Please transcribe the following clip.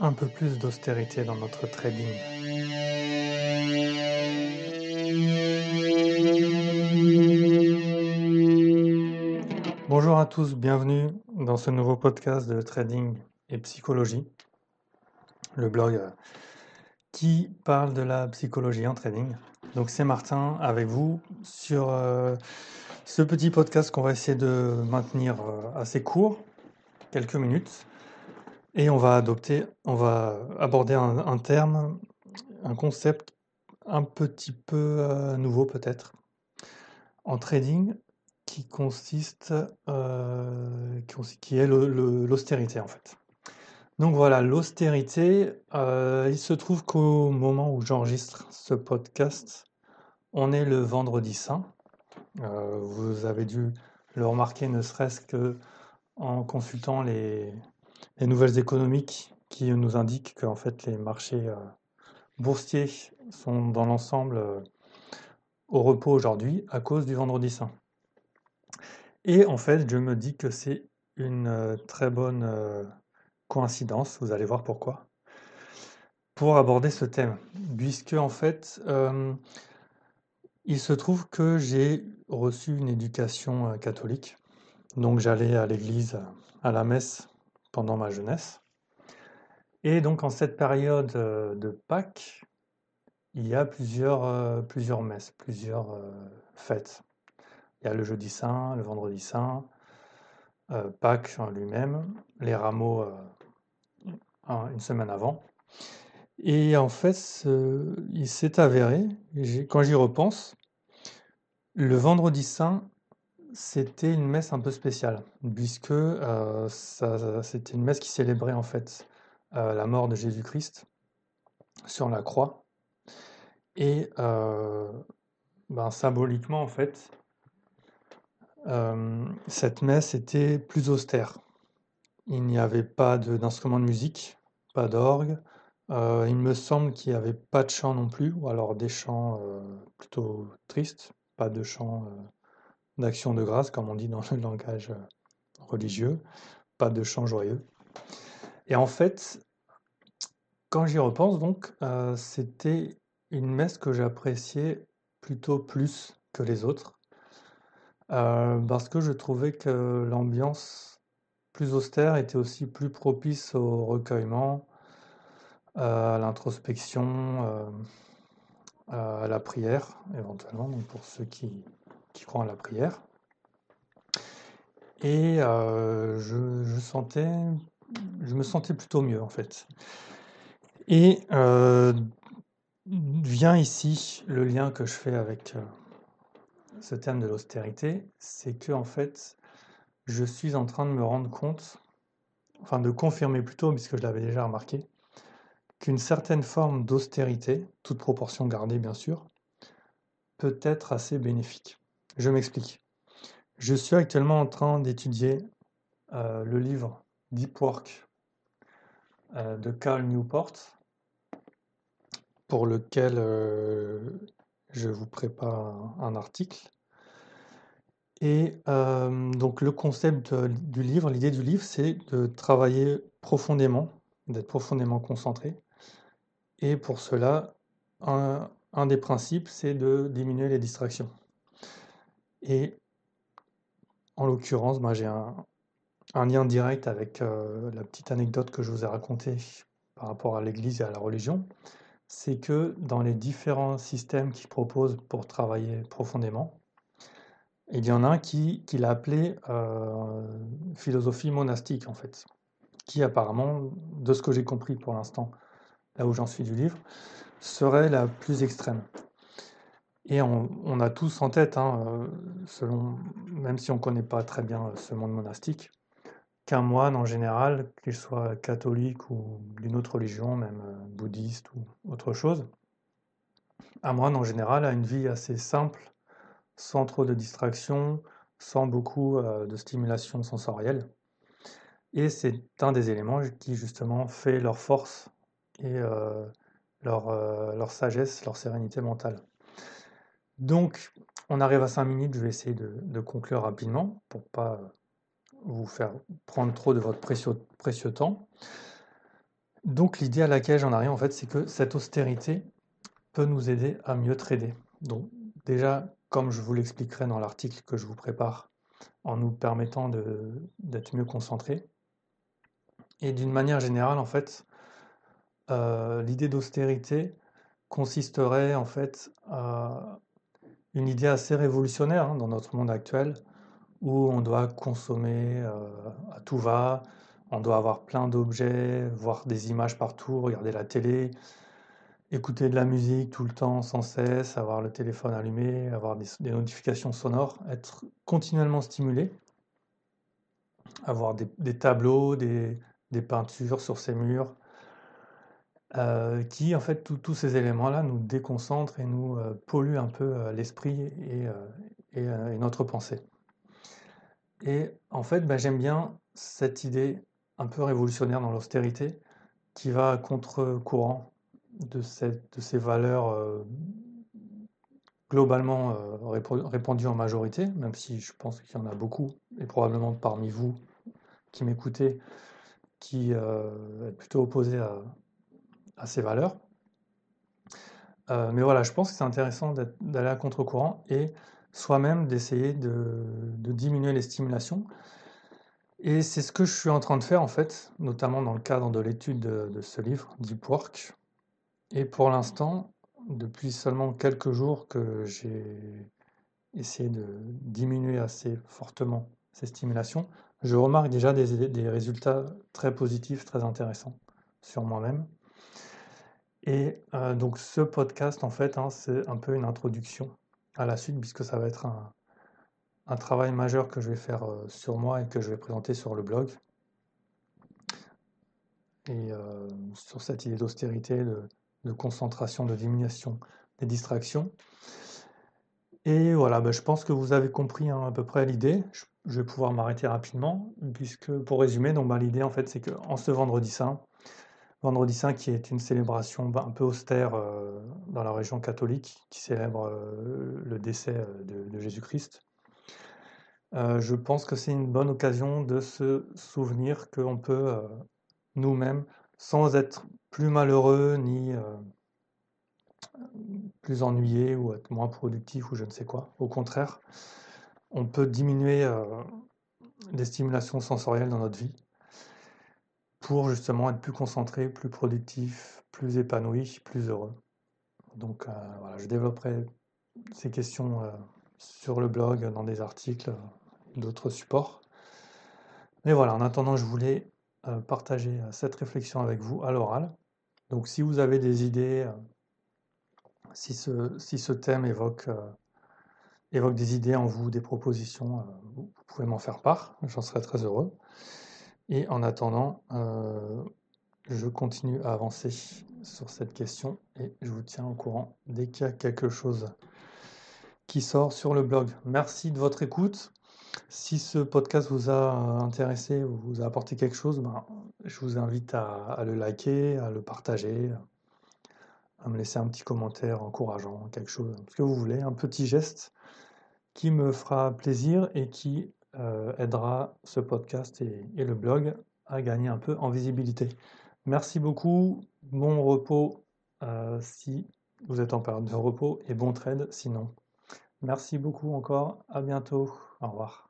un peu plus d'austérité dans notre trading. Bonjour à tous, bienvenue dans ce nouveau podcast de trading et psychologie, le blog euh, qui parle de la psychologie en trading. Donc c'est Martin avec vous sur euh, ce petit podcast qu'on va essayer de maintenir euh, assez court, quelques minutes, et on va adopter, on va aborder un, terme, un concept un petit peu euh, nouveau peut-être en trading qui consiste, euh, qui est l'austérité en fait. Donc voilà, l'austérité, euh, il se trouve qu'au moment où j'enregistre ce podcast, on est le vendredi saint. vous avez dû le remarquer ne serait-ce que en consultant les, les nouvelles économiques qui nous indiquent qu'en fait les marchés euh, boursiers sont dans l'ensemble euh, au repos aujourd'hui à cause du vendredi saint. Et en fait, je me dis que c'est une euh, très bonne coïncidence, vous allez voir pourquoi, pour aborder ce thème, puisque en fait, il se trouve que j'ai reçu une éducation catholique, donc j'allais à l'église, à la messe pendant ma jeunesse. Et donc en cette période euh, de Pâques, il y a plusieurs, euh, plusieurs messes, plusieurs euh, fêtes. Il y a le jeudi saint, le vendredi saint, Pâques en lui-même, les rameaux une semaine avant. Et en fait, il s'est avéré, quand j'y repense, le vendredi saint c'était une messe un peu spéciale, puisque euh, c'était une messe qui célébrait en fait euh, la mort de Jésus-Christ sur la croix. Et euh, ben, symboliquement, en fait, cette messe était plus austère. Il n'y avait pas d'instrument de, musique, pas d'orgue. il me semble qu'il n'y avait pas de chant non plus, ou alors des chants plutôt tristes, pas de chants d'action de grâce, comme on dit dans le langage euh, religieux, pas de chant joyeux. Et en fait, quand j'y repense, donc, euh, c'était une messe que j'appréciais plutôt plus que les autres, euh, parce que je trouvais que l'ambiance plus austère était aussi plus propice au recueillement, à l'introspection, à la prière, éventuellement, donc pour ceux qui, qui croient à la prière. Et euh, je, me sentais plutôt mieux en fait. Et euh, vient ici le lien que je fais avec euh, ce thème de l'austérité, c'est que en fait, je suis en train de me rendre compte, enfin de confirmer plutôt, puisque je l'avais déjà remarqué, qu'une certaine forme d'austérité, toute proportion gardée bien sûr, peut être assez bénéfique. Je m'explique. Je suis actuellement en train d'étudier euh, le livre Deep Work euh, de Carl Newport, pour lequel euh, je vous prépare un, article. Et donc le concept du livre, l'idée du livre, c'est de travailler profondément, d'être profondément concentré. Et pour cela, un des principes, c'est de diminuer les distractions. Et en l'occurrence, moi, j'ai un, lien direct avec euh, la petite anecdote que je vous ai racontée par rapport à l'Église et à la religion. C'est que dans les différents systèmes qu'ils proposent pour travailler profondément, il y en a un qui, qui l'a appelé euh, philosophie monastique, en fait, qui apparemment, de ce que j'ai compris pour l'instant, là où j'en suis du livre, serait la plus extrême. Et on, a tous en tête, hein, euh, même si on ne connaît pas très bien ce monde monastique, qu'un moine en général, qu'il soit catholique ou d'une autre religion, même euh, bouddhiste ou autre chose, un moine en général a une vie assez simple, sans trop de distractions, sans beaucoup euh, de stimulation sensorielle. Et c'est un des éléments qui justement fait leur force et leur sagesse, leur sérénité mentale. Donc, on arrive à 5 minutes, je vais essayer de, conclure rapidement pour pas vous faire prendre trop de votre précieux, temps. Donc l'idée à laquelle j'en arrive en fait, c'est que cette austérité peut nous aider à mieux trader. Donc déjà, comme je vous l'expliquerai dans l'article que je vous prépare, en nous permettant d'être mieux concentrés. Et d'une manière générale, en fait, euh, l'idée d'austérité consisterait en fait à une idée assez révolutionnaire hein, dans notre monde actuel, où on doit consommer euh, à tout va, on doit avoir plein d'objets, voir des images partout, regarder la télé, écouter de la musique tout le temps, sans cesse, avoir le téléphone allumé, avoir des, notifications sonores, être continuellement stimulé, avoir des, tableaux, des, peintures sur ces murs, euh, qui, en fait, tous ces éléments-là nous déconcentrent et nous euh, polluent un peu euh, l'esprit et, notre pensée. Et en fait, bah, j'aime bien cette idée un peu révolutionnaire dans l'austérité qui va contre-courant de, de ces valeurs globalement répandues en majorité, même si je pense qu'il y en a beaucoup, et probablement parmi vous qui m'écoutez, qui est plutôt opposé à, à ces valeurs. Euh, mais voilà, je pense que c'est intéressant d'aller à contre-courant et soi-même d'essayer de, diminuer les stimulations. Et c'est ce que je suis en train de faire en fait, notamment dans le cadre de l'étude de, ce livre, Deep Work. Et pour l'instant, depuis seulement quelques jours que j'ai essayé de diminuer assez fortement ces stimulations, je remarque déjà des résultats très positifs, très intéressants sur moi-même. Et euh, donc ce podcast, en fait, hein, c'est un peu une introduction à la suite, puisque ça va être un, travail majeur que je vais faire euh, sur moi et que je vais présenter sur le blog. Et euh, sur cette idée d'austérité, de, concentration, de diminution des distractions. Et voilà, ben, je pense que vous avez compris hein, à peu près l'idée. Je, vais pouvoir m'arrêter rapidement, puisque pour résumer, ben, l'idée en fait, c'est qu'en ce vendredi saint, Vendredi Saint, qui est une célébration bah, un peu austère euh, dans la région catholique, qui célèbre euh, le décès euh, de, Jésus-Christ. je pense que c'est une bonne occasion de se souvenir qu'on peut nous-mêmes, sans être plus malheureux ni plus ennuyé ou être moins productif ou je ne sais quoi, au contraire, on peut diminuer les stimulations sensorielles dans notre vie pour justement être plus concentré, plus productif, plus épanoui, plus heureux. Donc euh, voilà, je développerai ces questions euh, sur le blog, dans des articles, d'autres supports. Mais voilà, en attendant, je voulais euh, partager cette réflexion avec vous à l'oral. Donc si vous avez des idées, si, ce, thème évoque, évoque des idées en vous, des propositions, vous pouvez m'en faire part, j'en serais très heureux. Et en attendant, euh, je continue à avancer sur cette question et je vous tiens au courant dès qu'il y a quelque chose qui sort sur le blog. Merci de votre écoute. Si ce podcast vous a intéressé ou vous a apporté quelque chose, ben, je vous invite à, le liker, à le partager, à me laisser un petit commentaire encourageant, quelque chose, ce que vous voulez, un petit geste qui me fera plaisir et qui euh, aidera ce podcast et, le blog à gagner un peu en visibilité. Merci beaucoup, bon repos euh, si vous êtes en période de repos et bon trade sinon. Merci beaucoup encore, à bientôt, au revoir.